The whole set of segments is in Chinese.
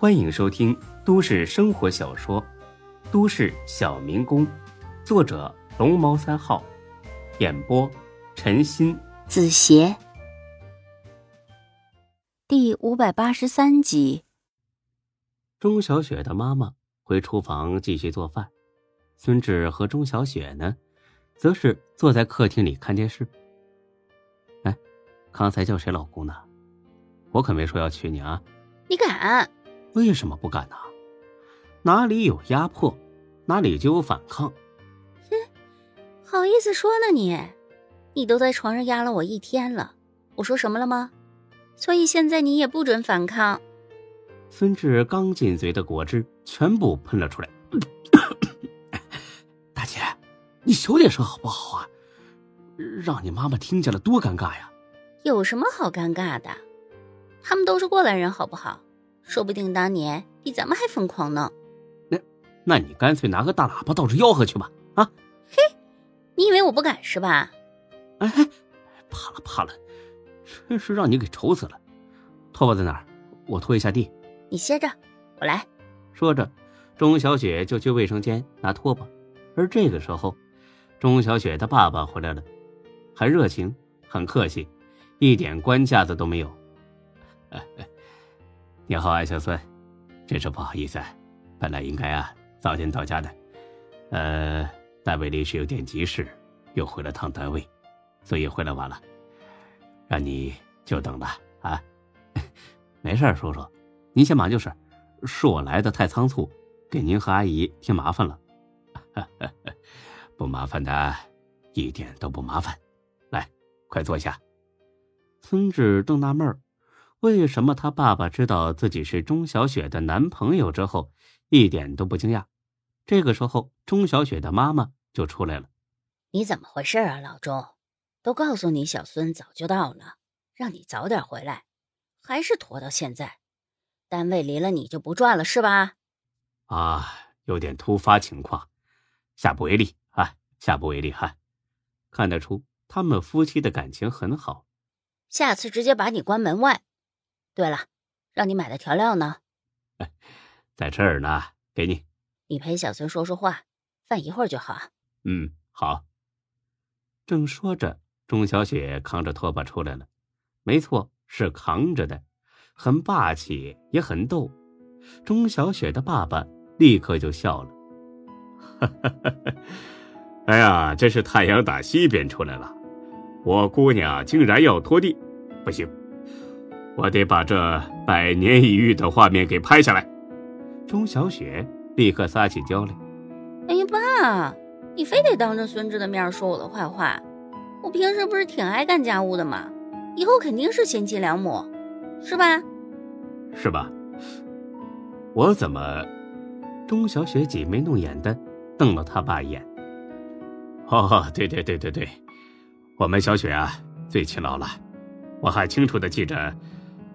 欢迎收听都市生活小说《都市小民工》，作者龙猫三号，演播陈鑫、子邪，第五百八十三集。钟小雪的妈妈回厨房继续做饭，孙志和钟小雪呢，则是坐在客厅里看电视。哎，刚才叫谁老公呢？我可没说要娶你啊！你敢？为什么不敢呢？哪里有压迫，哪里就有反抗。哼，好意思说呢你？你都在床上压了我一天了，我说什么了吗？所以现在你也不准反抗。孙志刚进嘴的果汁全部喷了出来。大姐，你小点声好不好啊？让你妈妈听见了多尴尬呀！有什么好尴尬的？他们都是过来人，好不好？说不定当年比咱们还疯狂呢。那，那你干脆拿个大喇叭到处吆喝去吧！啊，嘿，你以为我不敢是吧？哎，怕了怕了，真是让你给愁死了。拖把在哪儿？我拖一下地。你歇着，我来。说着，钟小雪就去卫生间拿拖把。而这个时候，钟小雪的爸爸回来了，很热情，很客气，一点官架子都没有。你好啊，小孙，真是不好意思，本来应该啊早点到家的，呃，单位临时有点急事，又回了趟单位，所以回来晚了，让你久等了啊。没事，叔叔，您先忙就是，是我来的太仓促，给您和阿姨添麻烦了。不麻烦的，一点都不麻烦。来，快坐下。孙志正纳闷儿。为什么他爸爸知道自己是钟小雪的男朋友之后，一点都不惊讶？这个时候，钟小雪的妈妈就出来了。你怎么回事啊，老钟？都告诉你小孙早就到了，让你早点回来，还是拖到现在？单位离了你就不转了是吧？啊，有点突发情况，下不为例啊，下不为例哈。看得出他们夫妻的感情很好。下次直接把你关门外。对了，让你买的调料呢？在这儿呢，给你。你陪小孙说说话，饭一会儿就好。嗯，好。正说着，钟小雪扛着拖把出来了。没错，是扛着的，很霸气，也很逗。钟小雪的爸爸立刻就笑了：“哈哈哈哎呀，这是太阳打西边出来了，我姑娘竟然要拖地，不行。”我得把这百年一遇的画面给拍下来。钟小雪立刻撒起娇来：“哎呀，爸，你非得当着孙志的面说我的坏话？我平时不是挺爱干家务的吗？以后肯定是贤妻良母，是吧？是吧？我怎么……”钟小雪挤眉弄眼的瞪了他爸一眼。“哦，对对对对对，我们小雪啊最勤劳了，我还清楚的记着。”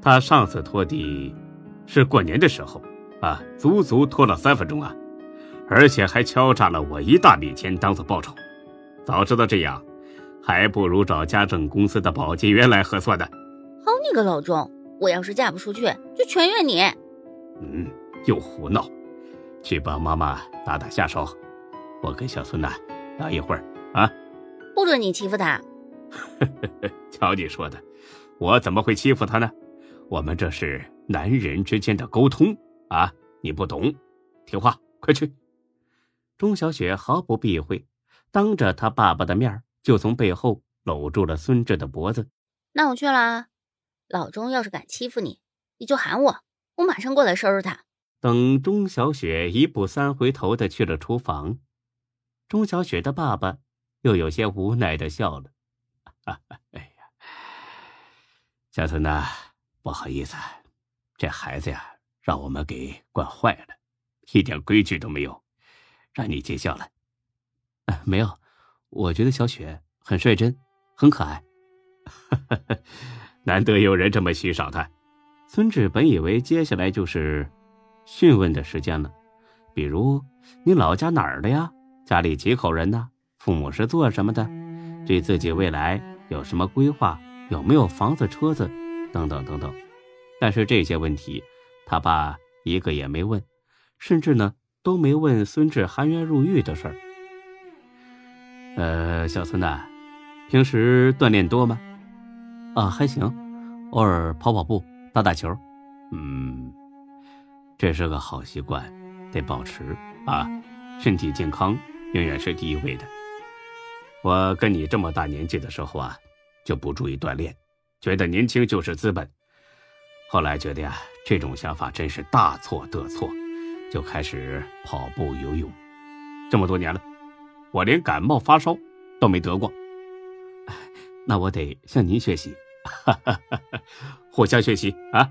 他上次拖地是过年的时候，啊，足足拖了三分钟啊，而且还敲诈了我一大笔钱当做报酬。早知道这样，还不如找家政公司的保洁员来核算的。好你个老钟，我要是嫁不出去，就全怨你。嗯，又胡闹，去帮妈妈打打下手。我跟小孙呐聊一会儿啊。不准你欺负他。瞧你说的，我怎么会欺负他呢？我们这是男人之间的沟通啊！你不懂，听话，快去。钟小雪毫不避讳，当着他爸爸的面就从背后搂住了孙志的脖子。那我去了。老钟要是敢欺负你，你就喊我，我马上过来收拾他。等钟小雪一步三回头的去了厨房，钟小雪的爸爸又有些无奈的笑了。哎呀，小孙呐。不好意思，这孩子呀，让我们给惯坏了，一点规矩都没有，让你见笑了。没有，我觉得小雪很率真，很可爱。难得有人这么欣赏她。孙志本以为接下来就是讯问的时间了，比如你老家哪儿的呀？家里几口人呢？父母是做什么的？对自己未来有什么规划？有没有房子、车子？等等等等，但是这些问题，他爸一个也没问，甚至呢都没问孙志含冤入狱的事儿。呃，小孙呐，平时锻炼多吗？啊，还行，偶尔跑跑步、打打球。嗯，这是个好习惯，得保持啊。身体健康永远是第一位的。我跟你这么大年纪的时候啊，就不注意锻炼，觉得年轻就是资本。后来觉得呀，这种想法真是大错特错，就开始跑步、游泳。这么多年了，我连感冒发烧都没得过。那我得向您学习，互相学习啊！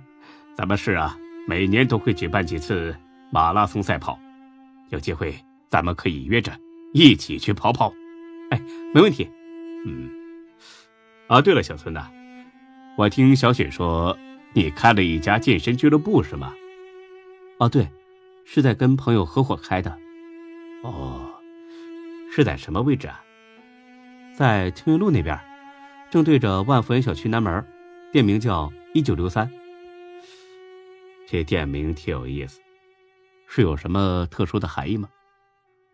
咱们市啊，每年都会举办几次马拉松赛跑，有机会咱们可以约着一起去跑跑。哎，没问题。嗯。啊，对了，小孙呐，我听小雪说。你开了一家健身俱乐部是吗？哦，对，是在跟朋友合伙开的。哦，是在什么位置啊？在青云路那边，正对着万福园小区南门，店名叫一九六三。这店名挺有意思，是有什么特殊的含义吗？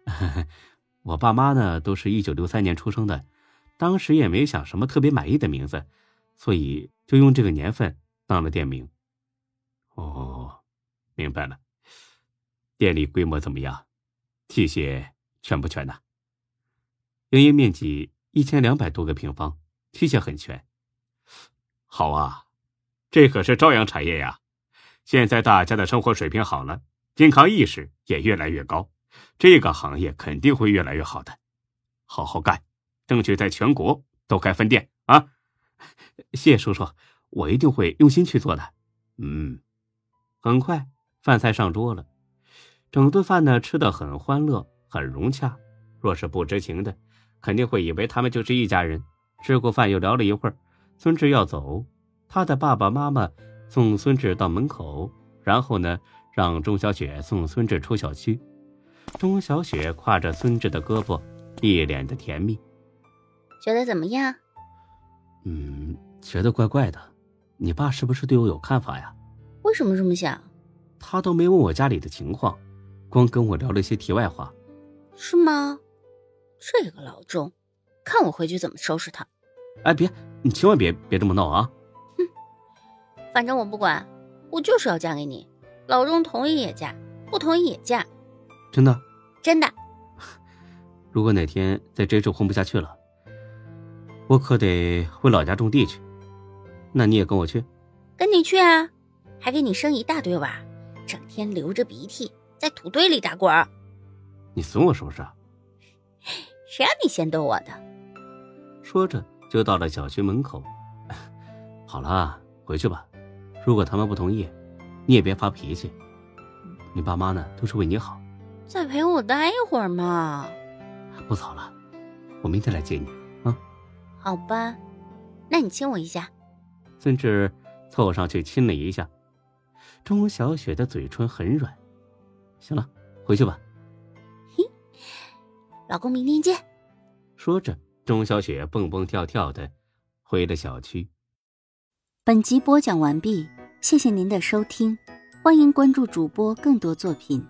我爸妈呢都是一九六三年出生的，当时也没想什么特别满意的名字，所以就用这个年份。当了店名，哦，明白了。店里规模怎么样？器械全不全呢？营业面积一千两百多个平方，器械很全。好啊，这可是朝阳产业呀！现在大家的生活水平好了，健康意识也越来越高，这个行业肯定会越来越好的。好好干，争取在全国都开分店啊！谢叔叔。我一定会用心去做的。嗯，很快饭菜上桌了，整顿饭呢吃的很欢乐，很融洽。若是不知情的，肯定会以为他们就是一家人。吃过饭又聊了一会儿，孙志要走，他的爸爸妈妈送孙志到门口，然后呢让钟小雪送孙志出小区。钟小雪挎着孙志的胳膊，一脸的甜蜜。觉得怎么样？嗯，觉得怪怪的。你爸是不是对我有看法呀？为什么这么想？他都没问我家里的情况，光跟我聊了一些题外话。是吗？这个老钟，看我回去怎么收拾他！哎，别，你千万别别这么闹啊！哼，反正我不管，我就是要嫁给你。老钟同意也嫁，不同意也嫁。真的？真的。如果哪天在这州混不下去了，我可得回老家种地去。那你也跟我去，跟你去啊，还给你生一大堆娃，整天流着鼻涕在土堆里打滚儿。你损我是不是？谁让你先逗我的？说着就到了小区门口。好了，回去吧。如果他们不同意，你也别发脾气。你爸妈呢，都是为你好。再陪我待一会儿嘛。不早了，我明天来接你啊。好吧，那你亲我一下。孙志凑上去亲了一下，钟小雪的嘴唇很软。行了，回去吧。嘿，老公，明天见。说着，钟小雪蹦蹦跳跳的回了小区。本集播讲完毕，谢谢您的收听，欢迎关注主播更多作品。